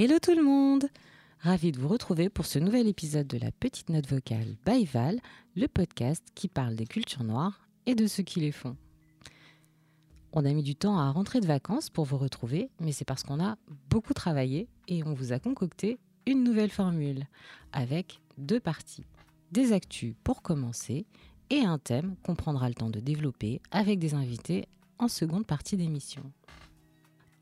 Hello tout le monde Ravi de vous retrouver pour ce nouvel épisode de la Petite Note Vocale by Val, le podcast qui parle des cultures noires et de ceux qui les font. On a mis du temps à rentrer de vacances pour vous retrouver, mais c'est parce qu'on a beaucoup travaillé et on vous a concocté une nouvelle formule avec deux parties. Des actus pour commencer et un thème qu'on prendra le temps de développer avec des invités en seconde partie d'émission.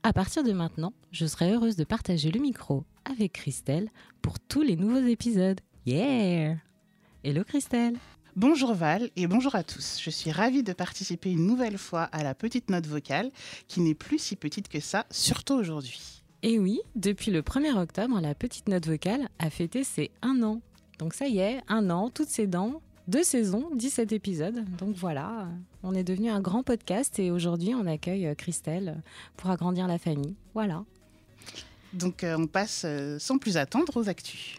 À partir de maintenant, je serai heureuse de partager le micro avec Christelle pour tous les nouveaux épisodes. Yeah Hello Christelle Bonjour Val et bonjour à tous. Je suis ravie de participer une nouvelle fois à la petite note vocale qui n'est plus si petite que ça, surtout aujourd'hui. Et oui, depuis le 1er octobre, la petite note vocale a fêté ses un an. Donc ça y est, un an, toutes ses dents, deux saisons, 17 épisodes. Donc voilà, on est devenu un grand podcast et aujourd'hui on accueille euh, Christelle pour agrandir la famille. Voilà. Donc euh, on passe euh, sans plus attendre aux actus.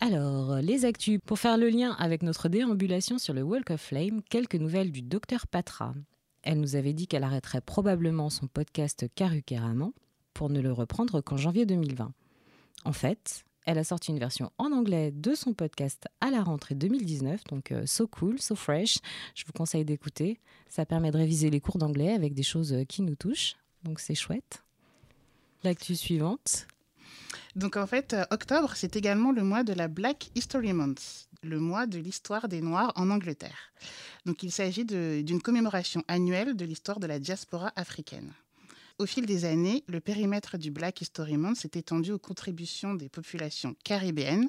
Alors, les actus. Pour faire le lien avec notre déambulation sur le Walk of Flame, quelques nouvelles du docteur Patra. Elle nous avait dit qu'elle arrêterait probablement son podcast Caruquéramment pour ne le reprendre qu'en janvier 2020. En fait, elle a sorti une version en anglais de son podcast à la rentrée 2019, donc euh, so cool, so fresh. Je vous conseille d'écouter. Ça permet de réviser les cours d'anglais avec des choses euh, qui nous touchent, donc c'est chouette. L'actu suivante. Donc en fait, euh, octobre, c'est également le mois de la Black History Month, le mois de l'histoire des Noirs en Angleterre. Donc il s'agit d'une commémoration annuelle de l'histoire de la diaspora africaine. Au fil des années, le périmètre du Black History Month s'est étendu aux contributions des populations caribéennes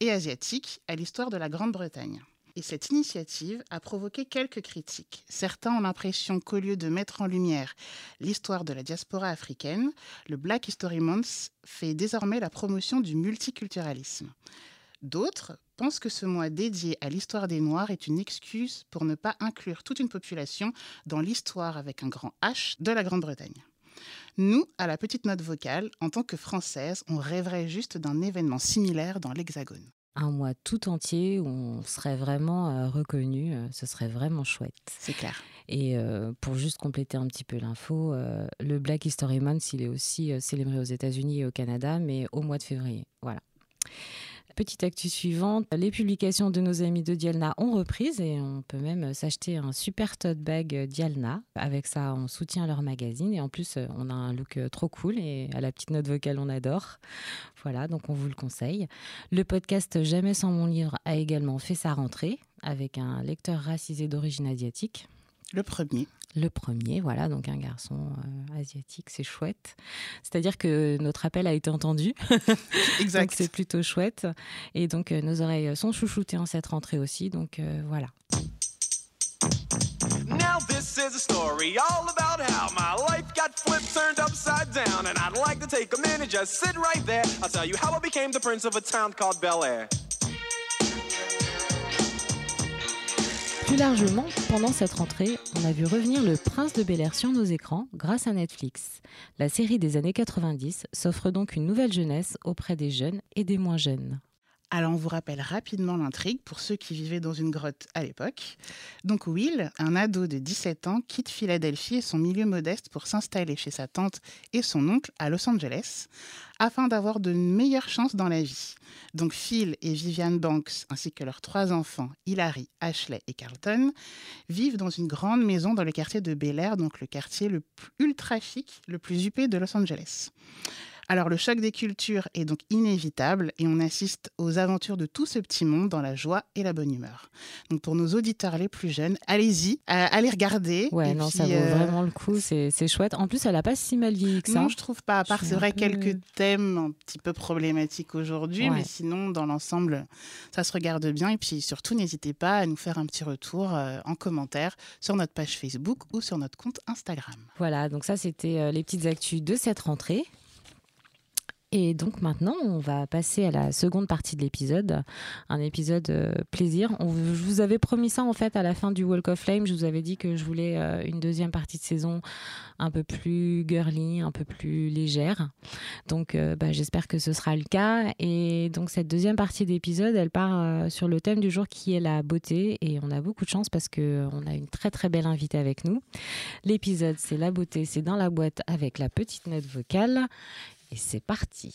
et asiatiques à l'histoire de la Grande-Bretagne. Et cette initiative a provoqué quelques critiques. Certains ont l'impression qu'au lieu de mettre en lumière l'histoire de la diaspora africaine, le Black History Month fait désormais la promotion du multiculturalisme. D'autres pensent que ce mois dédié à l'histoire des Noirs est une excuse pour ne pas inclure toute une population dans l'histoire avec un grand H de la Grande-Bretagne. Nous, à la petite note vocale, en tant que Françaises, on rêverait juste d'un événement similaire dans l'Hexagone. Un mois tout entier où on serait vraiment euh, reconnu, euh, ce serait vraiment chouette. C'est clair. Et euh, pour juste compléter un petit peu l'info, le Black History Month, il est aussi célébré aux États-Unis et au Canada, mais au mois de février. Voilà. Petite actu suivante, les publications de nos amis de Dialna ont reprise et on peut même s'acheter un super tote bag Dialna. Avec ça, on soutient leur magazine et en plus, on a un look trop cool et à la petite note vocale, on adore. Voilà, donc on vous le conseille. Le podcast Jamais sans mon livre a également fait sa rentrée avec un lecteur racisé d'origine asiatique. Le premier. Le premier, voilà, donc un garçon euh, asiatique, c'est chouette. C'est-à-dire que notre appel a été entendu. exact. c'est plutôt chouette. Et donc euh, nos oreilles sont chouchoutées en cette rentrée aussi, donc euh, voilà. Now this is a story all about how my life got flipped, turned upside down, and I'd like to take a minute, just sit right there. I'll tell you how I became the prince of a town called Bel Air. Plus largement, pendant cette rentrée, on a vu revenir le Prince de Bel Air sur nos écrans grâce à Netflix. La série des années 90 s'offre donc une nouvelle jeunesse auprès des jeunes et des moins jeunes. Alors, on vous rappelle rapidement l'intrigue pour ceux qui vivaient dans une grotte à l'époque. Donc, Will, un ado de 17 ans, quitte Philadelphie et son milieu modeste pour s'installer chez sa tante et son oncle à Los Angeles afin d'avoir de meilleures chances dans la vie. Donc, Phil et Vivian Banks, ainsi que leurs trois enfants, Hilary, Ashley et Carlton, vivent dans une grande maison dans le quartier de Bel Air, donc le quartier le plus ultra chic, le plus huppé de Los Angeles. Alors le choc des cultures est donc inévitable et on assiste aux aventures de tout ce petit monde dans la joie et la bonne humeur. Donc pour nos auditeurs les plus jeunes, allez-y, allez regarder. Ouais, non, ça vaut euh, vraiment le coup, c'est chouette. En plus, elle n'a pas si mal vieilli que ça. Non, je trouve pas. À part, c'est vrai, quelques thèmes un petit peu problématiques aujourd'hui, mais sinon, dans l'ensemble, ça se regarde bien. Et puis surtout, n'hésitez pas à nous faire un petit retour euh, en commentaire sur notre page Facebook ou sur notre compte Instagram. Voilà, donc ça, c'était euh, les petites actus de cette rentrée. Et donc maintenant, on va passer à la seconde partie de l'épisode, un épisode euh, plaisir. je vous avais promis ça en fait à la fin du Walk of Flame. Je vous avais dit que je voulais euh, une deuxième partie de saison un peu plus girly, un peu plus légère. Donc euh, bah, j'espère que ce sera le cas. Et donc cette deuxième partie d'épisode, elle part sur le thème du jour qui est la beauté. Et on a beaucoup de chance parce qu'on a une très très belle invitée avec nous. L'épisode, c'est la beauté, c'est dans la boîte avec la petite note vocale. Et c'est parti.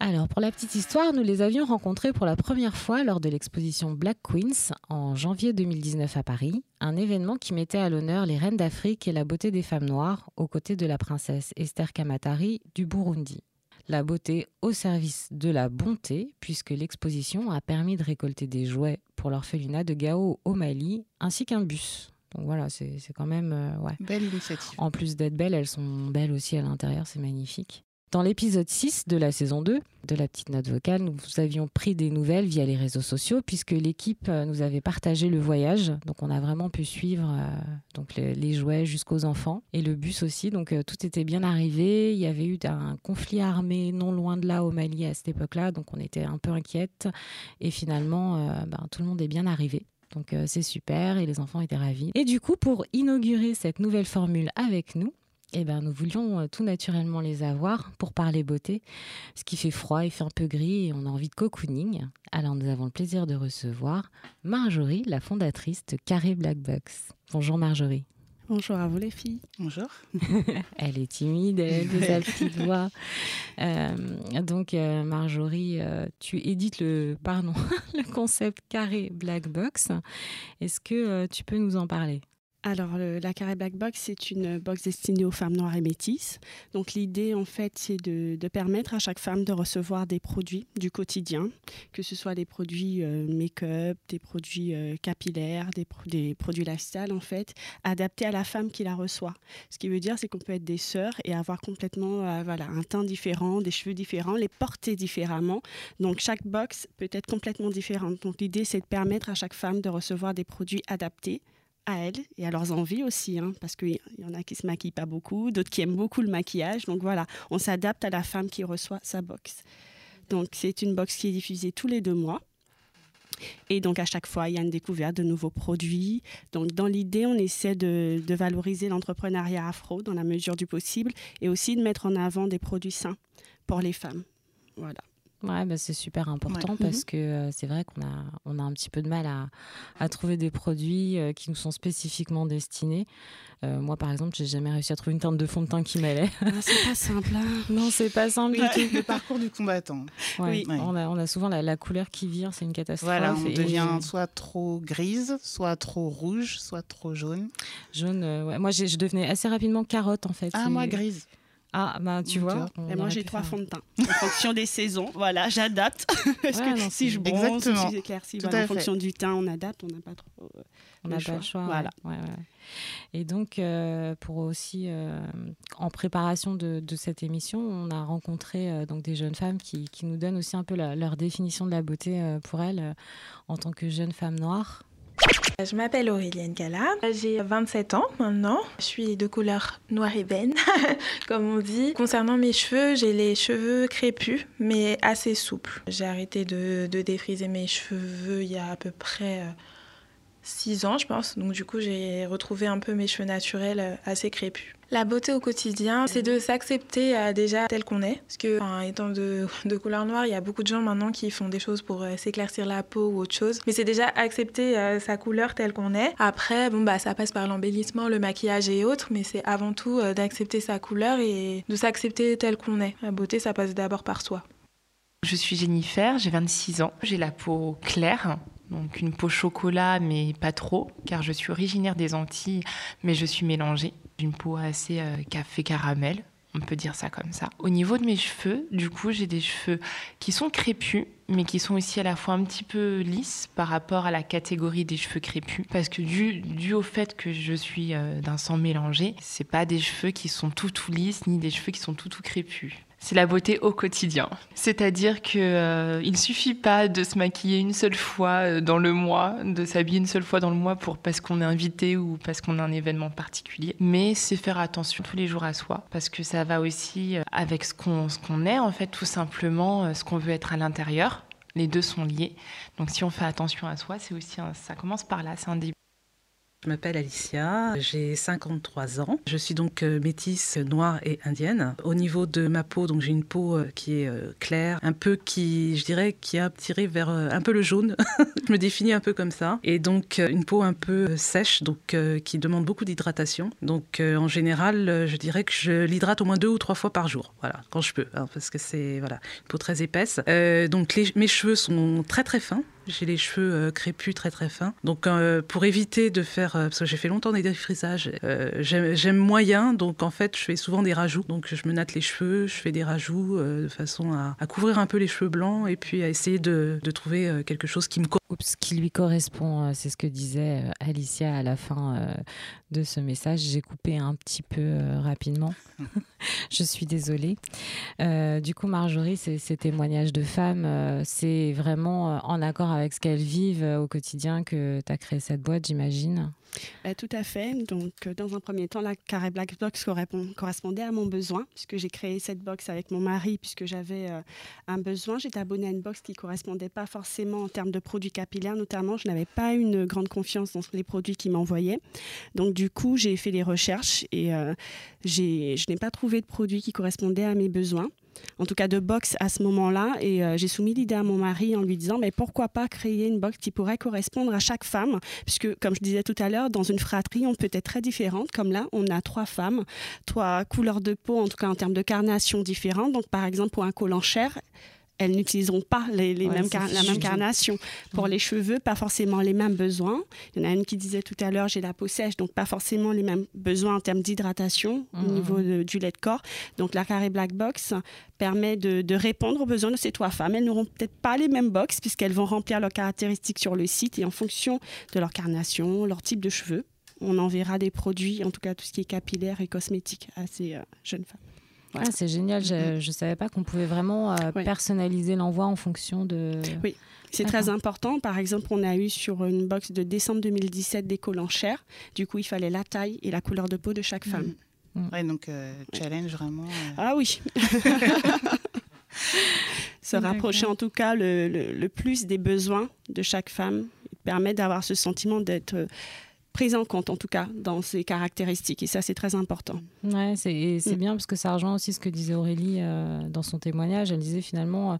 Alors, pour la petite histoire, nous les avions rencontrés pour la première fois lors de l'exposition Black Queens en janvier 2019 à Paris, un événement qui mettait à l'honneur les reines d'Afrique et la beauté des femmes noires aux côtés de la princesse Esther Kamatari du Burundi. La beauté au service de la bonté, puisque l'exposition a permis de récolter des jouets pour l'orphelinat de Gao au Mali, ainsi qu'un bus. Donc voilà, c'est quand même... euh, ouais. Belle initiative. En plus d'être belles, elles sont belles aussi à l'intérieur, c'est magnifique. Dans l'épisode 6 de la saison 2 de la petite note vocale, nous avions pris des nouvelles via les réseaux sociaux puisque l'équipe euh, nous avait partagé le voyage. Donc on a vraiment pu suivre euh, donc les, les jouets jusqu'aux enfants et le bus aussi. Donc euh, tout était bien arrivé. Il y avait eu un conflit armé non loin de là au Mali à cette époque-là. Donc on était un peu inquiète. Et finalement, euh, ben, tout le monde est bien arrivé. Donc euh, c'est super et les enfants étaient ravis. Et du coup, pour inaugurer cette nouvelle formule avec nous, eh ben, nous voulions euh, tout naturellement les avoir pour parler beauté, ce qui fait froid, il fait un peu gris et on a envie de cocooning. Alors nous avons le plaisir de recevoir Marjorie, la fondatrice de Carré Black Box. Bonjour Marjorie. Bonjour à vous les filles. Bonjour. Elle est timide, elle de sa petite voix. Euh, donc euh, Marjorie, euh, tu édites le, pardon, le concept Carré Black Box. Est-ce que euh, tu peux nous en parler? Alors, la Carré Black Box, c'est une box destinée aux femmes noires et métisses. Donc, l'idée, en fait, c'est de, permettre à chaque femme de recevoir des produits du quotidien, que ce soit des produits euh, make-up, des produits euh, capillaires, des produits lifestyle, en fait, adaptés à la femme qui la reçoit. Ce qui veut dire, c'est qu'on peut être des sœurs et avoir complètement euh, voilà, un teint différent, des cheveux différents, les porter différemment. Donc, chaque box peut être complètement différente. Donc, l'idée, c'est de permettre à chaque femme de recevoir des produits adaptés à elles et à leurs envies aussi, hein, parce qu'il y en a qui se maquillent pas beaucoup, d'autres qui aiment beaucoup le maquillage. Donc voilà, on s'adapte à la femme qui reçoit sa box. Donc c'est une box qui est diffusée tous les deux mois. Et donc à chaque fois, il y a une découverte de nouveaux produits. Donc dans l'idée, on essaie de, de valoriser l'entrepreneuriat afro dans la mesure du possible et aussi de mettre en avant des produits sains pour les femmes. Voilà. Ouais, bah, c'est super important Ouais. parce que euh, c'est vrai qu'on a, on a un petit peu de mal à, à trouver des produits euh, qui nous sont spécifiquement destinés. Euh, moi, par exemple, j'ai jamais réussi à trouver une teinte de fond de teint qui m'allait. Ah, c'est pas simple. hein. non, c'est pas simple du tout. le parcours du combattant. Ouais, Oui. Ouais. On, a, on a souvent la, la couleur qui vire, c'est une catastrophe. Voilà, on Et devient soit trop grise, soit trop rouge, soit trop jaune. jaune. Moi, je devenais assez rapidement carotte en fait. Ah, moi, grise. Ah, bah tu vois. Et moi, j'ai trois fonds de teint. En fonction des saisons, voilà, j'adapte. Parce Ouais, que non, si je bronze, Exactement. si j'éclaircis, voilà, en fonction du teint, on adapte, on n'a pas trop. euh, On n'a pas choix. le choix. Voilà. ouais, ouais, ouais. Et donc, euh, pour aussi, euh, en préparation de, de cette émission, on a rencontré euh, donc des jeunes femmes qui, qui nous donnent aussi un peu la- leur définition de la beauté euh, pour elles euh, en tant que jeunes femmes noires. Je m'appelle Aurélienne Gala, j'ai 27 ans maintenant. Je suis de couleur noire ébène, comme on dit. Concernant mes cheveux, j'ai les cheveux crépus, mais assez souples. J'ai arrêté de, de défriser mes cheveux il y a à peu près 6 ans, je pense. Donc du coup, j'ai retrouvé un peu mes cheveux naturels euh, assez crépus. La beauté au quotidien, c'est de s'accepter euh, déjà tel qu'on est. Parce que, étant de, couleur noire, il y a beaucoup de gens maintenant qui font des choses pour euh, s'éclaircir la peau ou autre chose. Mais c'est déjà accepter sa couleur telle qu'on est. Après, bon, bah, ça passe par l'embellissement, le maquillage et autres. Mais c'est avant tout d'accepter sa couleur et de s'accepter tel qu'on est. La beauté, ça passe d'abord par soi. Je suis Jennifer, j'ai 26 ans. J'ai la peau claire, donc une peau chocolat, mais pas trop, car je suis originaire des Antilles, mais je suis mélangée. Une peau assez euh, café caramel, on peut dire ça comme ça. Au niveau de mes cheveux, du coup, j'ai des cheveux qui sont crépus, mais qui sont aussi à la fois un petit peu lisses par rapport à la catégorie des cheveux crépus, parce que dû, dû au fait que je suis euh, d'un sang mélangé, c'est pas des cheveux qui sont tout tout lisses, ni des cheveux qui sont tout tout crépus. C'est la beauté au quotidien. C'est-à-dire que euh, il suffit pas de se maquiller une seule fois euh, dans le mois, de s'habiller une seule fois dans le mois pour parce qu'on est invité ou parce qu'on a un événement particulier, mais c'est faire attention tous les jours à soi parce que ça va aussi euh, avec ce qu'on ce qu'on est en fait tout simplement euh, ce qu'on veut être à l'intérieur. Les deux sont liés. Donc si on fait attention à soi, c'est aussi ça commence par là, c'est un début. Je m'appelle Alicia, j'ai 53 ans. Je suis donc euh, métisse noire et indienne. Au niveau de ma peau, donc j'ai une peau euh, qui est euh, claire, un peu qui, je dirais, qui a tiré vers un peu le jaune. je me définis un peu comme ça. Et donc une peau un peu sèche, donc qui demande beaucoup d'hydratation. Donc en général, je dirais que je l'hydrate au moins deux ou trois fois par jour. Voilà, quand je peux, hein, parce que c'est voilà une peau très épaisse. donc mes cheveux sont très très fins. J'ai les cheveux euh, crépus très très fins. Donc euh, pour éviter de faire, euh, parce que j'ai fait longtemps des défrisages, j'aime moyen, donc en fait je fais souvent des rajouts. Donc je me natte les cheveux, je fais des rajouts de façon à, couvrir un peu les cheveux blancs et puis à essayer de, de trouver quelque chose qui me ce qui lui correspond, c'est ce que disait Alicia à la fin de ce message. J'ai coupé un petit peu rapidement. je suis désolée. du coup, Marjorie, ces, ces témoignages de femmes, c'est vraiment en accord avec ce qu'elles vivent au quotidien que tu as créé cette boîte, j'imagine? Bah, Tout à fait. Donc, euh, dans un premier temps, la Carré Black Box correspondait à mon besoin, puisque j'ai créé cette box avec mon mari, puisque j'avais euh, un besoin. J'étais abonnée à une box qui ne correspondait pas forcément en termes de produits capillaires, notamment. Je n'avais pas une grande confiance dans les produits qu'il m'envoyait. Donc, du coup, j'ai fait des recherches et euh, je n'ai pas trouvé de produit qui correspondait à mes besoins en tout cas de box à ce moment-là. Et euh, j'ai soumis l'idée à mon mari en lui disant, mais pourquoi pas créer une box qui pourrait correspondre à chaque femme? Puisque, comme je disais tout à l'heure, dans une fratrie, on peut être très différente. Comme là, on a trois femmes, trois couleurs de peau, en tout cas en termes de carnation différentes. Donc, par exemple, pour un col en chair, elles n'utiliseront pas les, mêmes la même carnation. Pour les cheveux, pas forcément les mêmes besoins. Il y en a une qui disait tout à l'heure, j'ai la peau sèche, donc pas forcément les mêmes besoins en termes d'hydratation au mmh. niveau du lait de corps. Donc la carré Black Box permet de, répondre aux besoins de ces trois femmes. Elles n'auront peut-être pas les mêmes box puisqu'elles vont remplir leurs caractéristiques sur le site et en fonction de leur carnation, leur type de cheveux, on enverra des produits, en tout cas tout ce qui est capillaire et cosmétique à ces euh, jeunes femmes. Ah, c'est génial. Je ne mm-hmm. savais pas qu'on pouvait vraiment euh, personnaliser l'envoi en fonction de. Oui. C'est très important. Par exemple, on a eu sur une box de décembre 2017 des collants chers. Du coup, il fallait la taille et la couleur de peau de chaque femme. Mm. Ouais, donc euh, challenge vraiment. Euh. Ah oui. Se rapprocher en tout cas le, le, plus des besoins de chaque femme permet d'avoir ce sentiment d'être prise en compte, en tout cas, dans ses caractéristiques. Et ça, c'est très important. Ouais, c'est mm. bien parce que ça rejoint aussi ce que disait Aurélie euh, dans son témoignage. Elle disait finalement, euh,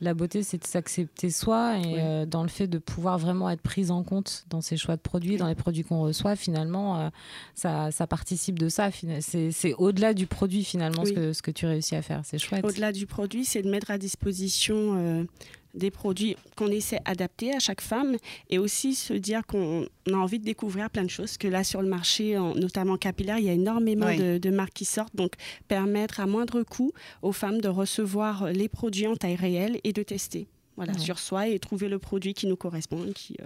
la beauté, c'est de s'accepter soi et euh, dans le fait de pouvoir vraiment être prise en compte dans ses choix de produits, dans les produits qu'on reçoit, finalement, ça, ça, participe de ça. C'est au-delà du produit, finalement, ce, que, ce que tu réussis à faire. C'est chouette. Au-delà du produit, c'est de mettre à disposition des produits qu'on essaie d'adapter à chaque femme et aussi se dire qu'on a envie de découvrir plein de choses. Que là, sur le marché, notamment capillaire, il y a énormément de, marques qui sortent. Donc, permettre à moindre coût aux femmes de recevoir les produits en taille réelle et de tester voilà, sur soi et trouver le produit qui nous correspond, qui euh,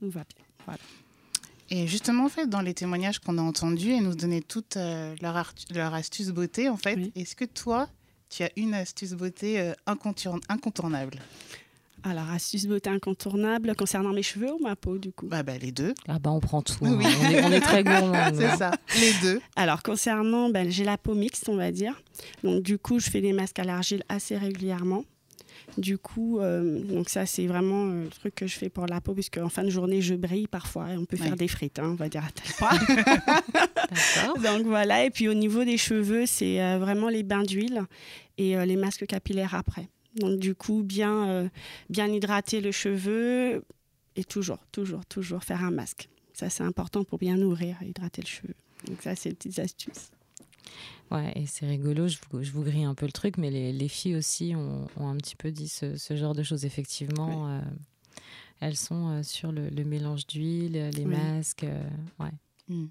nous va bien. Voilà. Et justement, en fait, dans les témoignages qu'on a entendus, elles nous donnaient toutes euh, leur, leur, astuce beauté. En fait, est-ce que toi, tu as une astuce beauté euh, incontournable? Alors, astuce beauté incontournable concernant mes cheveux ou ma peau, du coup? Bah, bah, Les deux. Ah bah, on prend tout. Hein. On, est, très gourmand. C'est ça, les deux. Alors, concernant, ben, j'ai la peau mixte, on va dire. Donc, du coup, je fais des masques à l'argile assez régulièrement. Du coup, euh, donc ça, c'est vraiment euh, le truc que je fais pour la peau, puisque en fin de journée, je brille parfois et on peut faire des frites, hein, on va dire à tel point. donc voilà. Et puis au niveau des cheveux, c'est euh, vraiment les bains d'huile et les masques capillaires après. Donc du coup, bien, euh, bien hydrater le cheveu et toujours, toujours, toujours faire un masque. Ça, c'est important pour bien nourrir hydrater le cheveu. Donc ça, c'est une petite astuce. Ouais, et c'est rigolo, je vous, je vous, grille un peu le truc, mais les, les filles aussi ont, ont, un petit peu dit ce, ce genre de choses. Effectivement, euh, elles sont euh, sur le, le mélange d'huile, les masques. ouais. Mm.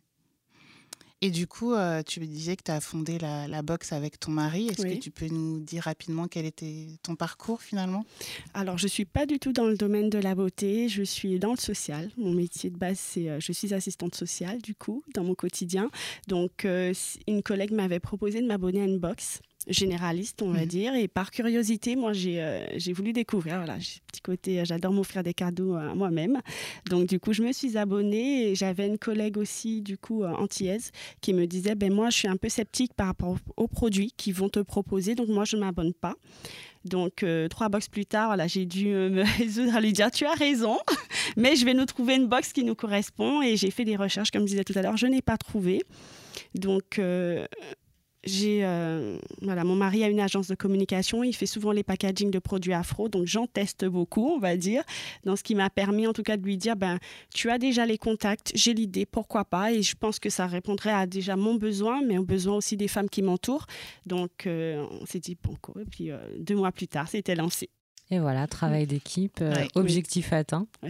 Et du coup, euh, tu me disais que tu as fondé la, la boxe avec ton mari. Est-ce que tu peux nous dire rapidement quel était ton parcours finalement? Alors, je ne suis pas du tout dans le domaine de la beauté. Je suis dans le social. Mon métier de base, c'est euh, je suis assistante sociale du coup dans mon quotidien. Donc, euh, une collègue m'avait proposé de m'abonner à une boxe généraliste, on va mhm. dire. Et par curiosité, moi, j'ai euh, j'ai voulu découvrir. Voilà, petit côté, euh, j'adore m'offrir des cadeaux à moi-même. Donc, du coup, je me suis abonnée et j'avais une collègue aussi, du coup, euh, antillaise, qui me disait, ben moi, je suis un peu sceptique par rapport aux produits qu'ils vont te proposer, donc moi, je ne m'abonne pas. Donc, trois box plus tard, voilà, j'ai dû me résoudre à lui dire Tu as raison, Mais je vais nous trouver une box qui nous correspond et j'ai fait des recherches, comme je disais tout à l'heure, je n'ai pas trouvé. Donc, euh, j'ai euh, voilà, mon mari a une agence de communication, il fait souvent les packaging de produits afro, donc j'en teste beaucoup, on va dire, dans ce qui m'a permis en tout cas de lui dire ben tu as déjà les contacts, j'ai l'idée, pourquoi pas? Et je pense que ça répondrait à déjà mon besoin mais au besoin aussi des femmes qui m'entourent. Donc euh, on s'est dit bon quoi et puis euh, deux mois plus tard, c'était lancé. Et voilà, travail d'équipe, euh, Ouais. objectif atteint. Ouais.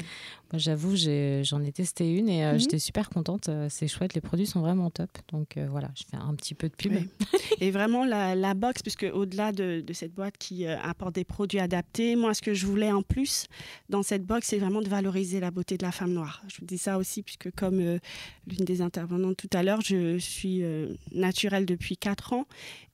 Moi, j'avoue, j'en ai, testé une et euh, Mhm. j'étais super contente. Euh, C'est chouette, les produits sont vraiment top. Donc euh, voilà, je fais un petit peu de pub. Oui. Et vraiment, la, la box, puisque au-delà de, de cette boîte qui apporte des produits adaptés, moi, ce que je voulais en plus dans cette box, c'est vraiment de valoriser la beauté de la femme noire. Je vous dis ça aussi, puisque comme l'une des intervenantes tout à l'heure, je suis naturelle depuis 4 ans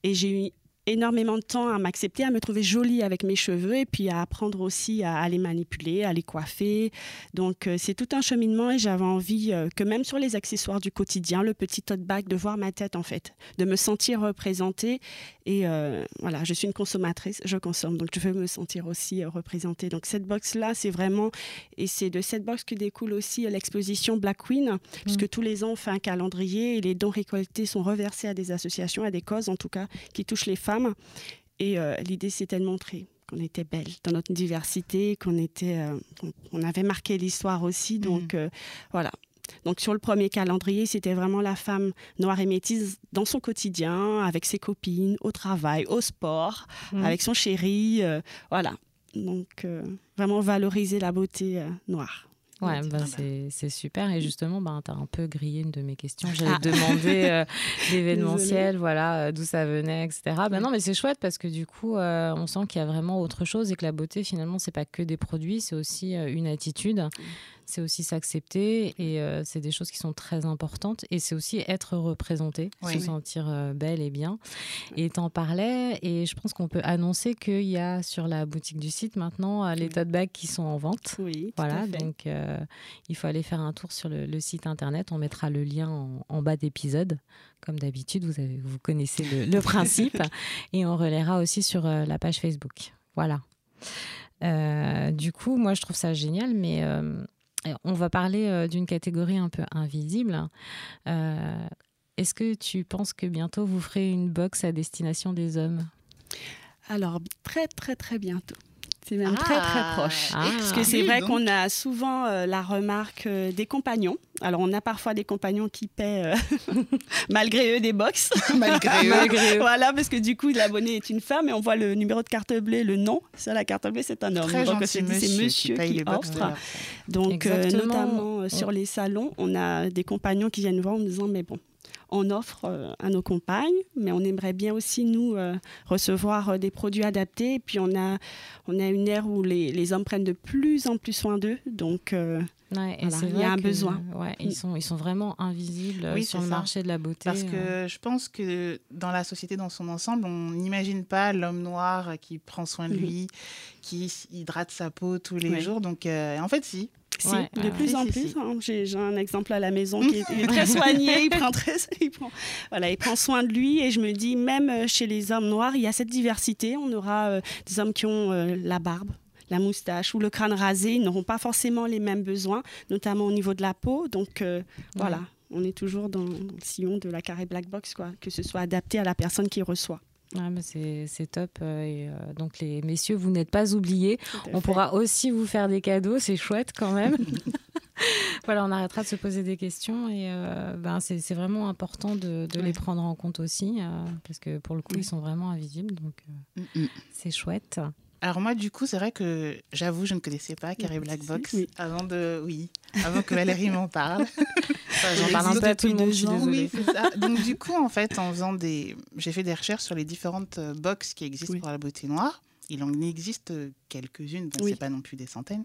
et j'ai eu énormément de temps à m'accepter, à me trouver jolie avec mes cheveux et puis à apprendre aussi à, les manipuler, à les coiffer. Donc euh, c'est tout un cheminement et j'avais envie euh, que même sur les accessoires du quotidien, le petit tote bag, de voir ma tête en fait, de me sentir représentée. Et euh, voilà, je suis une consommatrice, je consomme, donc je veux me sentir aussi euh, représentée. Donc cette box-là, c'est vraiment, et c'est de cette box que découle aussi euh, l'exposition Black Queen, puisque tous les ans on fait un calendrier et les dons récoltés sont reversés à des associations, à des causes en tout cas, qui touchent les femmes. Et euh, l'idée, c'était de montrer qu'on était belle dans notre diversité, qu'on était, euh, on avait marqué l'histoire aussi. Donc euh, voilà. Donc sur le premier calendrier, c'était vraiment la femme noire et métisse dans son quotidien, avec ses copines, au travail, au sport, Mhm. avec son chéri, euh, voilà. Donc euh, vraiment valoriser la beauté euh, noire. Ouais, bah, voilà. c'est c'est super. Et justement, bah, tu as un peu grillé une de mes questions. Ah. demander euh, l'événementiel, voilà, euh, d'où ça venait, etc. Bah, non, mais c'est chouette parce que du coup, euh, on sent qu'il y a vraiment autre chose et que la beauté, finalement, c'est pas que des produits, c'est aussi une attitude. C'est aussi s'accepter et euh, c'est des choses qui sont très importantes. Et c'est aussi être représenté, Oui. se Oui. sentir euh, belle et bien. Et t'en parlais et je pense qu'on peut annoncer qu'il y a sur la boutique du site maintenant euh, les tote bags qui sont en vente. Oui, tout Voilà, à fait. donc euh, il faut aller faire un tour sur le, le site internet. On mettra le lien en, en bas d'épisode. Comme d'habitude, vous, avez- vous connaissez le, le principe. Et on relaiera aussi sur la page Facebook. Voilà. Euh, du coup, moi, je trouve ça génial, mais euh, on va parler euh, d'une catégorie un peu invisible. Euh, Est-ce que tu penses que bientôt vous ferez une box à destination des hommes? Alors, très, très, très bientôt. C'est même très, très Ah. proche. Ah. Parce que c'est Oui, vrai donc. qu'on a souvent euh, la remarque euh, des compagnons. Alors, on a parfois des compagnons qui paient, euh, malgré eux, des box. Malgré eux. Malgré eux. voilà, parce que du coup, l'abonné est une femme et on voit le numéro de carte bleue, le nom sur la carte bleue, c'est un homme. Très Donc, c'est monsieur, monsieur qui paye qui offre. Donc, euh, notamment euh, sur les salons, on a des compagnons qui viennent voir en nous disant Mais bon, on offre euh, à nos compagnes, mais on aimerait bien aussi, nous, euh, recevoir euh, des produits adaptés. Et puis, on a, on a une ère où les, les hommes prennent de plus en plus soin d'eux. Donc, euh, Ouais, et Voilà, c'est il y a un que, besoin. Ouais, ils, sont, ils sont vraiment invisibles Oui, sur le ça. marché de la beauté. Parce euh. que je pense que dans la société dans son ensemble, on n'imagine pas l'homme noir qui prend soin de Mhm. lui, qui hydrate sa peau tous les jours. Donc, euh, en fait, si. Si, Ouais, de plus ouais. en plus, si. hein, j'ai j'ai un exemple à la maison qui est, très soigné, il prend, très, il, prend, voilà, il prend soin de lui. Et je me dis, même euh, chez les hommes noirs, il y a cette diversité. On aura euh, des hommes qui ont euh, la barbe, la moustache ou le crâne rasé. Ils n'auront pas forcément les mêmes besoins, notamment au niveau de la peau. Donc euh, voilà, on est toujours dans, dans le sillon de la carré black box, quoi, que ce soit adapté à la personne qui reçoit. Ouais, mais c'est c'est top. euh, et, euh, donc, les messieurs, vous n'êtes pas oubliés. On fait. pourra aussi vous faire des cadeaux, c'est chouette quand même. voilà, on arrêtera de se poser des questions et euh, ben, c'est c'est vraiment important de, de Ouais. les prendre en compte aussi euh, parce que pour le coup, Oui. ils sont vraiment invisibles, donc euh, Mm, mm. c'est chouette. Alors moi, du coup, c'est vrai que j'avoue, je ne connaissais pas Carré de Black Box oui. avant de, oui, avant que Valérie m'en parle. J'en parle un peu à tout le monde, je suis désolée. Oui, ça. Donc du coup, en fait, en faisant des, j'ai fait des recherches sur les différentes euh, box qui existent Oui. pour la beauté noire. Il en existe euh, quelques-unes, bon, Oui. c'est pas non plus des centaines,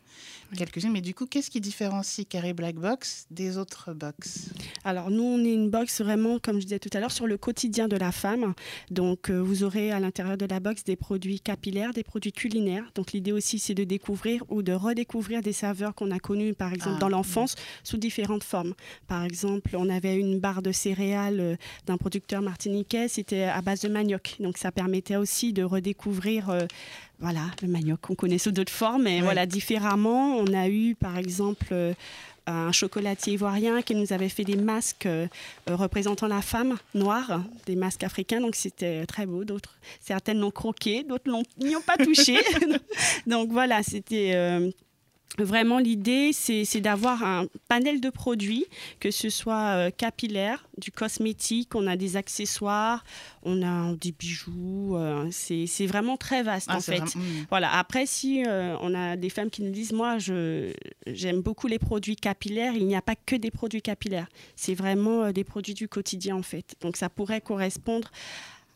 Oui. quelques-unes. Mais du coup, qu'est-ce qui différencie Carré Black Box des autres box? Alors nous, on est une box vraiment, comme je disais tout à l'heure, sur le quotidien de la femme. Donc euh, vous aurez à l'intérieur de la box des produits capillaires, des produits culinaires. Donc l'idée aussi, c'est de découvrir ou de redécouvrir des saveurs qu'on a connues, par exemple, Ah, dans l'enfance, sous différentes formes. Par exemple, on avait une barre de céréales euh, d'un producteur martiniquais, c'était à base de manioc. Donc ça permettait aussi de redécouvrir euh, voilà, le manioc qu'on connaît sous d'autres formes, mais voilà, différemment. On a eu, par exemple, un chocolatier ivoirien qui nous avait fait des masques représentant la femme noire, des masques africains, donc c'était très beau. D'autres, certaines l'ont croqué, d'autres n'y ont pas touché. donc voilà, c'était Vraiment, l'idée, c'est d'avoir un panel de produits, que ce soit euh, capillaire, du cosmétique, on a des accessoires, on a des bijoux. Euh, c'est vraiment très vaste, ah, en fait. Voilà. Après, si euh, on a des femmes qui nous disent, moi, j'aime beaucoup les produits capillaires, il n'y a pas que des produits capillaires. C'est vraiment des produits du quotidien, en fait. Donc, ça pourrait correspondre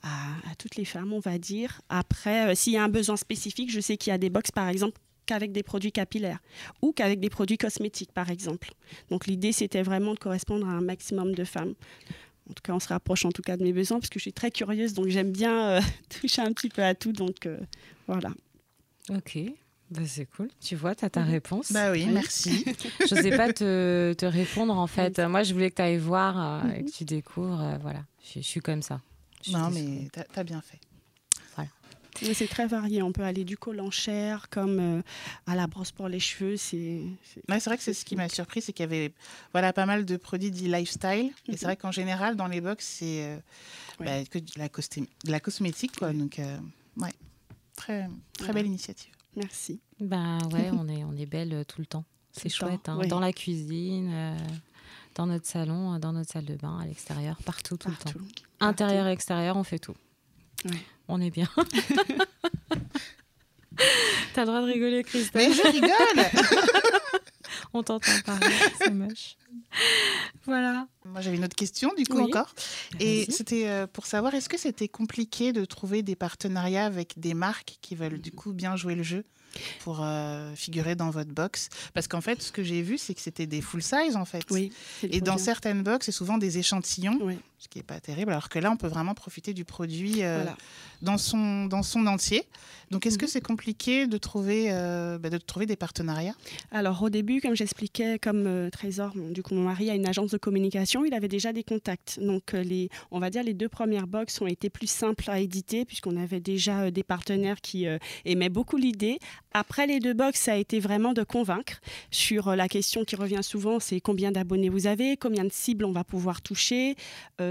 à, à, toutes les femmes, on va dire. Après, s'il y a un besoin spécifique, je sais qu'il y a des box, par exemple, qu'avec des produits capillaires ou qu'avec des produits cosmétiques, par exemple. Donc l'idée, c'était vraiment de correspondre à un maximum de femmes. En tout cas, on se rapproche en tout cas de mes besoins parce que je suis très curieuse, donc j'aime bien euh, toucher un petit peu à tout. Donc euh, voilà. Ok. Bah, c'est cool. Tu vois, tu as ta réponse. Bah oui, merci. je ne sais pas te, te, répondre en fait. Moi, je voulais que tu ailles voir euh, et que tu découvres. voilà, je, suis comme ça. non, mais tu as, bien fait. Oui, c'est très varié. On peut aller du col en chair comme euh, à la brosse pour les cheveux. C'est ouais, vrai que c'est ce qui m'a surpris, c'est qu'il y avait voilà, pas mal de produits dits lifestyle. Et c'est mhm. vrai qu'en général, dans les box, c'est euh, bah, que de la, de la cosmétique. Quoi. Donc, euh, ouais, très, très belle initiative. Merci. Ben ouais, on est, on est belle tout le temps. C'est chouette. Hein. Dans la cuisine, dans notre salon, dans notre salle de bain, à l'extérieur, partout, tout le temps. Intérieur, extérieur, on fait tout. On est bien. T'as le droit de rigoler, Christelle. Mais je rigole On t'entend parler, c'est moche. Voilà. Moi, j'avais une autre question, du coup, encore. Et c'était euh, pour savoir, est-ce que c'était compliqué de trouver des partenariats avec des marques qui veulent, du coup, bien jouer le jeu pour euh, figurer dans votre box? Parce qu'en fait, ce que j'ai vu, c'est que c'était des full size, en fait. Oui. Et dans certaines box, c'est souvent des échantillons, ce qui n'est pas terrible. Alors que là, on peut vraiment profiter du produit euh, dans, son, dans son entier. Donc, est-ce que mhm. c'est compliqué de trouver, euh, bah, de trouver des partenariats? Alors, au début, comme j'expliquais, comme Trésor, du coup, mon mari a une agence de communication, il avait déjà des contacts. Donc, les, on va dire, les deux premières box ont été plus simples à éditer, puisqu'on avait déjà des partenaires qui aimaient beaucoup l'idée. Après les deux box, ça a été vraiment de convaincre sur euh, la question qui revient souvent, c'est combien d'abonnés vous avez, combien de cibles on va pouvoir toucher.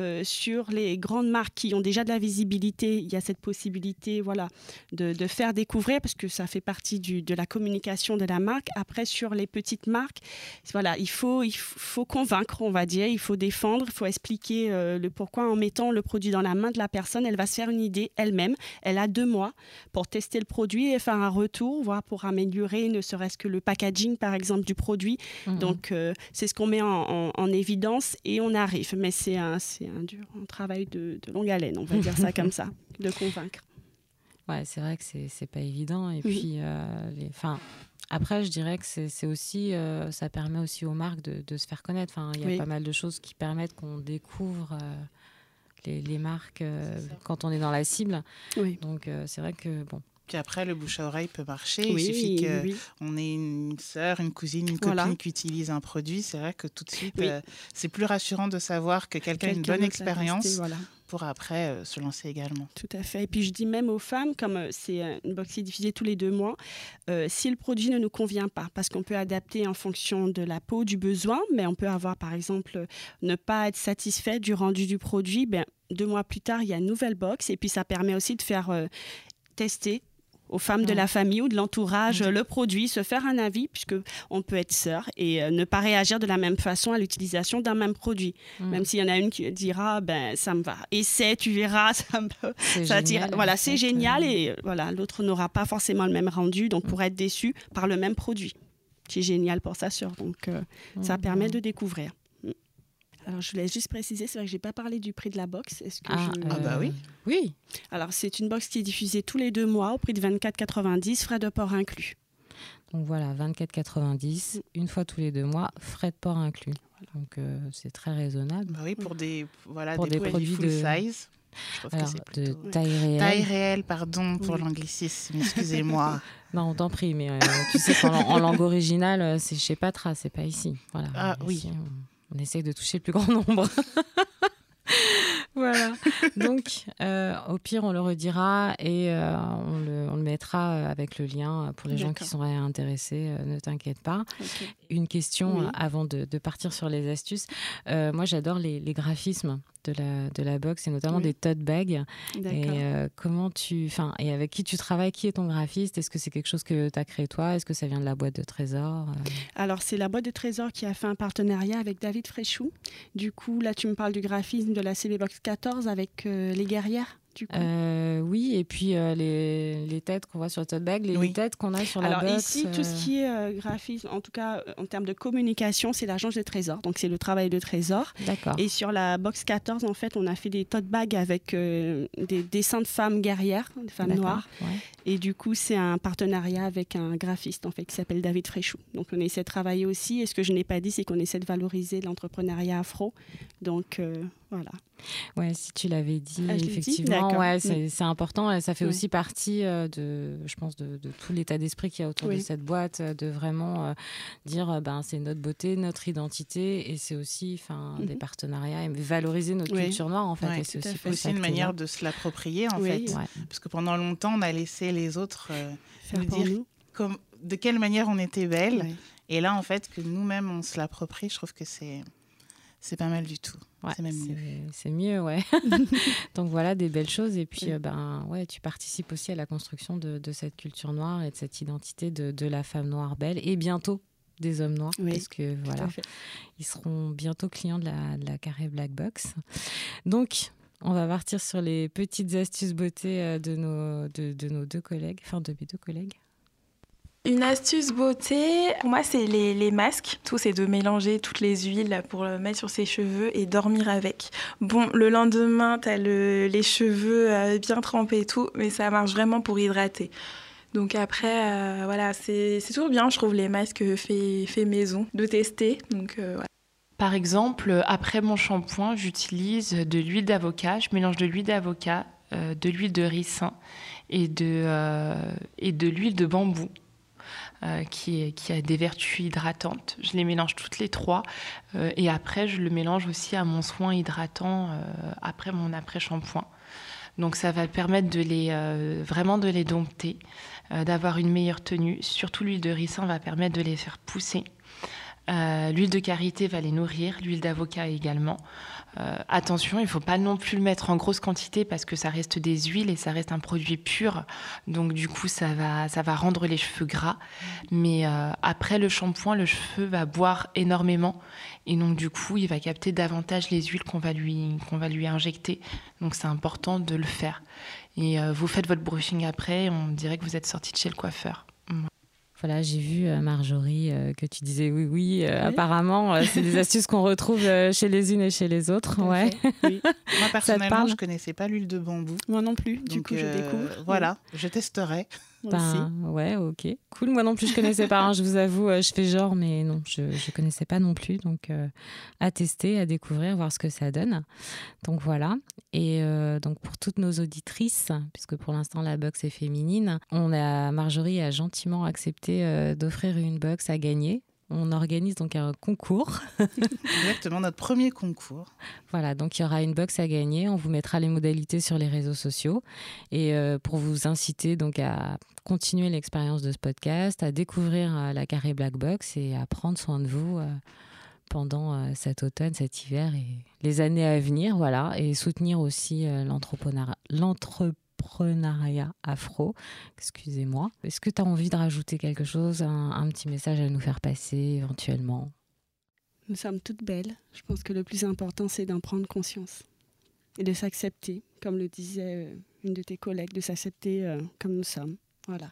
Euh, sur les grandes marques qui ont déjà de la visibilité, il y a cette possibilité voilà, de, faire découvrir, parce que ça fait partie de la communication de la marque. Après, sur les petites marques, voilà, il faut, il faut convaincre, on va dire, il faut défendre, il faut expliquer euh, le pourquoi en mettant le produit dans la main de la personne, elle va se faire une idée elle-même. Elle a deux mois pour tester le produit et faire un retour pour améliorer ne serait-ce que le packaging, par exemple, du produit. Mhm. Donc, euh, c'est ce qu'on met en, évidence et on arrive. Mais c'est un, un dur un travail de, longue haleine, on va dire ça comme ça, de convaincre. Ouais, c'est vrai que c'est pas évident. Et puis, euh, les, après, je dirais que c'est aussi, euh, ça permet aussi aux marques de, se faire connaître. Enfin, il y a pas mal de choses qui permettent qu'on découvre les, les, marques quand on est dans la cible. Donc, c'est vrai que bon, puis après, le bouche à oreille peut marcher. Il suffit qu'on ait une sœur, une cousine, une copine qui utilise un produit. C'est vrai que tout de suite, euh, c'est plus rassurant de savoir que quelqu'un a une bonne expérience. pour après euh, se lancer également. Tout à fait. Et puis je dis même aux femmes, comme euh, c'est une box qui est diffusée tous les deux mois, si le produit ne nous convient pas, parce qu'on peut adapter en fonction de la peau, du besoin, mais on peut avoir par exemple ne pas être satisfait du rendu du produit, ben, deux mois plus tard, il y a une nouvelle box et puis ça permet aussi de faire tester aux femmes de la famille ou de l'entourage le produit, se faire un avis, puisque on peut être sœur et euh, ne pas réagir de la même façon à l'utilisation d'un même produit. Même s'il y en a une qui dira, ben ça me va, essaie, tu verras, ça me ça Voilà, c'est génial et voilà, l'autre n'aura pas forcément le même rendu, donc pour être déçu par le même produit. C'est génial pour sa sœur, donc euh, ça permet de découvrir. Alors, je voulais juste préciser, c'est vrai que je n'ai pas parlé du prix de la box. Est-ce que ah, ah, bah oui. Oui. Alors, c'est une box qui est diffusée tous les deux mois au prix de 24,90, frais de port inclus. Donc voilà, 24,90, une fois tous les deux mois, frais de port inclus. Donc euh, c'est très raisonnable. Bah oui, pour des, voilà, des, produits de size. Je Alors, que de taille réelle. Taille réelle, pardon pour l'anglicisme, excusez-moi. non, on t'en prie, mais euh, tu sais qu'en langue originale, euh, c'est chez Patra, c'est pas ici. Voilà. Ah oui on essaye de toucher le plus grand nombre. voilà. Donc, euh, au pire, on le redira et euh, on, le, on, le, mettra avec le lien pour les gens qui seraient intéressés. ne t'inquiète pas. Okay. Une question oui. avant de, de, partir sur les astuces. moi, j'adore les, les, graphismes de la, de la box et notamment oui. des tote bags. Et euh, comment tu, enfin, et avec qui tu travailles? Qui est ton graphiste? Est-ce que c'est quelque chose que tu as créé toi? Est-ce que ça vient de la boîte de Trésor Alors, c'est la boîte de Trésor qui a fait un partenariat avec David Fréchou. Du coup, là, tu me parles du graphisme de la CB Box 14 avec euh, les guerrières? Euh, oui, et puis euh, les, les, têtes qu'on voit sur le tote bag, les oui. têtes qu'on a sur Alors la box. ici, tout ce qui est euh, graphisme, en tout cas en termes de communication, c'est l'agence de Trésor. Donc c'est le travail de Trésor. D'accord. Et sur la box 14, en fait, on a fait des tote bags avec des dessins de femmes guerrières, de femmes noires. Ouais. Et du coup, c'est un partenariat avec un graphiste en fait qui s'appelle David Fréchou. Donc on essaie de travailler aussi. Et ce que je n'ai pas dit, c'est qu'on essaie de valoriser l'entrepreneuriat afro. Donc voilà. Ouais, si tu l'avais dit, ah, effectivement, dit ouais, c'est mmh. important. Ça fait aussi partie euh, de, je pense, de, de tout l'état d'esprit qu'il y a autour oui. de cette boîte, de vraiment euh, dire, ben, c'est notre beauté, notre identité, et c'est aussi, enfin, mmh. des partenariats et valoriser notre oui. culture noire, en fait. Ouais, c'est aussi, aussi une manière de se l'approprier, en oui. fait, parce que pendant longtemps, on a laissé les autres euh, Faire nous dire nous. Comme, de quelle manière on était belle, et là, en fait, que nous-mêmes on se l'approprie, je trouve que c'est c'est pas mal du tout. Ouais, c'est même mieux. C'est mieux, ouais. Donc voilà, des belles choses. Et puis, euh, ben, ouais, tu participes aussi à la construction de, de, cette culture noire et de cette identité de, de, la femme noire belle. Et bientôt des hommes noirs, oui, parce que voilà, ils seront bientôt clients de la, de la carré Black Box. Donc, on va partir sur les petites astuces beauté euh, de nos, de, de nos deux collègues, enfin de mes deux collègues. Une astuce beauté, pour moi, c'est les, masques. Tout, c'est de mélanger toutes les huiles pour le mettre sur ses cheveux et dormir avec. Bon, le lendemain, tu as le, les cheveux euh, bien trempés et tout, mais ça marche vraiment pour hydrater. Donc après, euh, voilà, c'est toujours bien, je trouve, les masques faits fait maison, de tester. Donc, euh. Par exemple, après mon shampoing, j'utilise de l'huile d'avocat. Je mélange de l'huile d'avocat, de l'huile de ricin et de, et de l'huile de bambou. Euh, qui, a des vertus hydratantes. Je les mélange toutes les trois euh, et après je le mélange aussi à mon soin hydratant euh, après mon après-shampoing. Donc ça va permettre de les, vraiment de les dompter, d'avoir une meilleure tenue. Surtout l'huile de ricin va permettre de les faire pousser. Euh, l'huile de karité va les nourrir, l'huile d'avocat également. Euh, attention, il ne faut pas non plus le mettre en grosse quantité parce que ça reste des huiles et ça reste un produit pur. Donc du coup, ça va, ça va rendre les cheveux gras. Mais euh, après le shampoing, le cheveu va boire énormément. Et donc du coup, il va capter davantage les huiles qu'on va lui, qu'on va lui injecter. Donc c'est important de le faire. Et vous faites votre brushing après, on dirait que vous êtes sorti de chez le coiffeur. Voilà, j'ai vu euh, Marjorie euh, que tu disais oui, oui. Euh, oui. Apparemment, euh, c'est des astuces qu'on retrouve euh, chez les unes et chez les autres. Ouais. Oui. Moi personnellement, je connaissais pas l'huile de bambou. Moi non plus. Donc, du coup, je découvre. Voilà, oui. je testerai. Ben, ouais, ok. Cool. Moi non plus, je connaissais pas. Hein, je vous avoue, je fais genre, mais non, je ne connaissais pas non plus. Donc, euh, à tester, à découvrir, voir ce que ça donne. Donc, voilà. Et euh, donc, pour toutes nos auditrices, puisque pour l'instant, la box est féminine, on a, Marjorie a gentiment accepté euh, d'offrir une box à gagner on organise donc un concours. Exactement, notre premier concours. Voilà, donc il y aura une box à gagner. On vous mettra les modalités sur les réseaux sociaux et euh, pour vous inciter donc à continuer l'expérience de ce podcast, à découvrir euh, la carré Black Box et à prendre soin de vous. Euh, pendant cet automne, cet hiver et les années à venir, voilà, et soutenir aussi l'entrepreneuriat l'entrepreneuriat afro. Excusez-moi. Est-ce que tu as envie de rajouter quelque chose, un, un, petit message à nous faire passer éventuellement? Nous sommes toutes belles. Je pense que le plus important, c'est d'en prendre conscience et de s'accepter, comme le disait euh, une de tes collègues, de s'accepter euh, comme nous sommes. Voilà.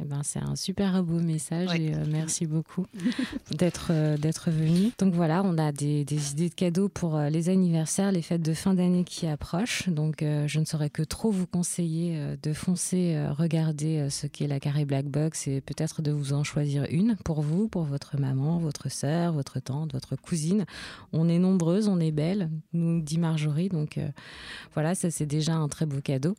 Eh ben, c'est un super beau message et euh, merci beaucoup d'être euh, d'être venu. Donc voilà, on a des, des, idées de cadeaux pour euh, les anniversaires, les fêtes de fin d'année qui approchent. Donc euh, je ne saurais que trop vous conseiller de foncer regarder ce qu'est la carré Black Box et peut-être de vous en choisir une pour vous, pour votre maman, votre sœur, votre tante, votre cousine. On est nombreuses, on est belles, nous dit Marjorie. Donc voilà, ça c'est déjà un très beau cadeau.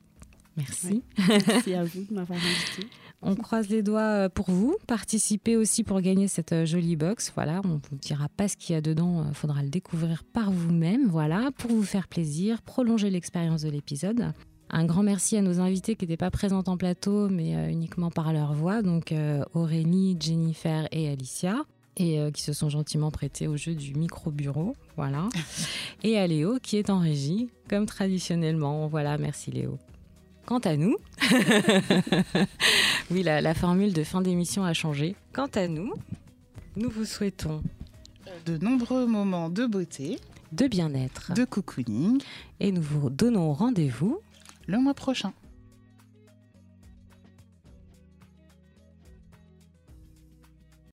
Merci. Merci à vous de m'avoir invité. On croise les doigts euh, pour vous. Participez aussi pour gagner cette euh, jolie box. Voilà, on ne vous dira pas ce qu'il y a dedans. Il faudra le découvrir par vous-même. Voilà, pour vous faire plaisir, prolonger l'expérience de l'épisode. Un grand merci à nos invités qui n'étaient pas présents en plateau, mais euh, uniquement par leur voix. Donc Aurélie, Jennifer et Alicia. Et qui se sont gentiment prêtés au jeu du micro-bureau. Voilà. et à Léo qui est en régie, comme traditionnellement. Voilà, merci Léo. Quant à nous, oui, la, formule de fin d'émission a changé. Quant à nous, nous vous souhaitons de nombreux moments de beauté, de bien-être, de cocooning, et nous vous donnons rendez-vous le mois prochain.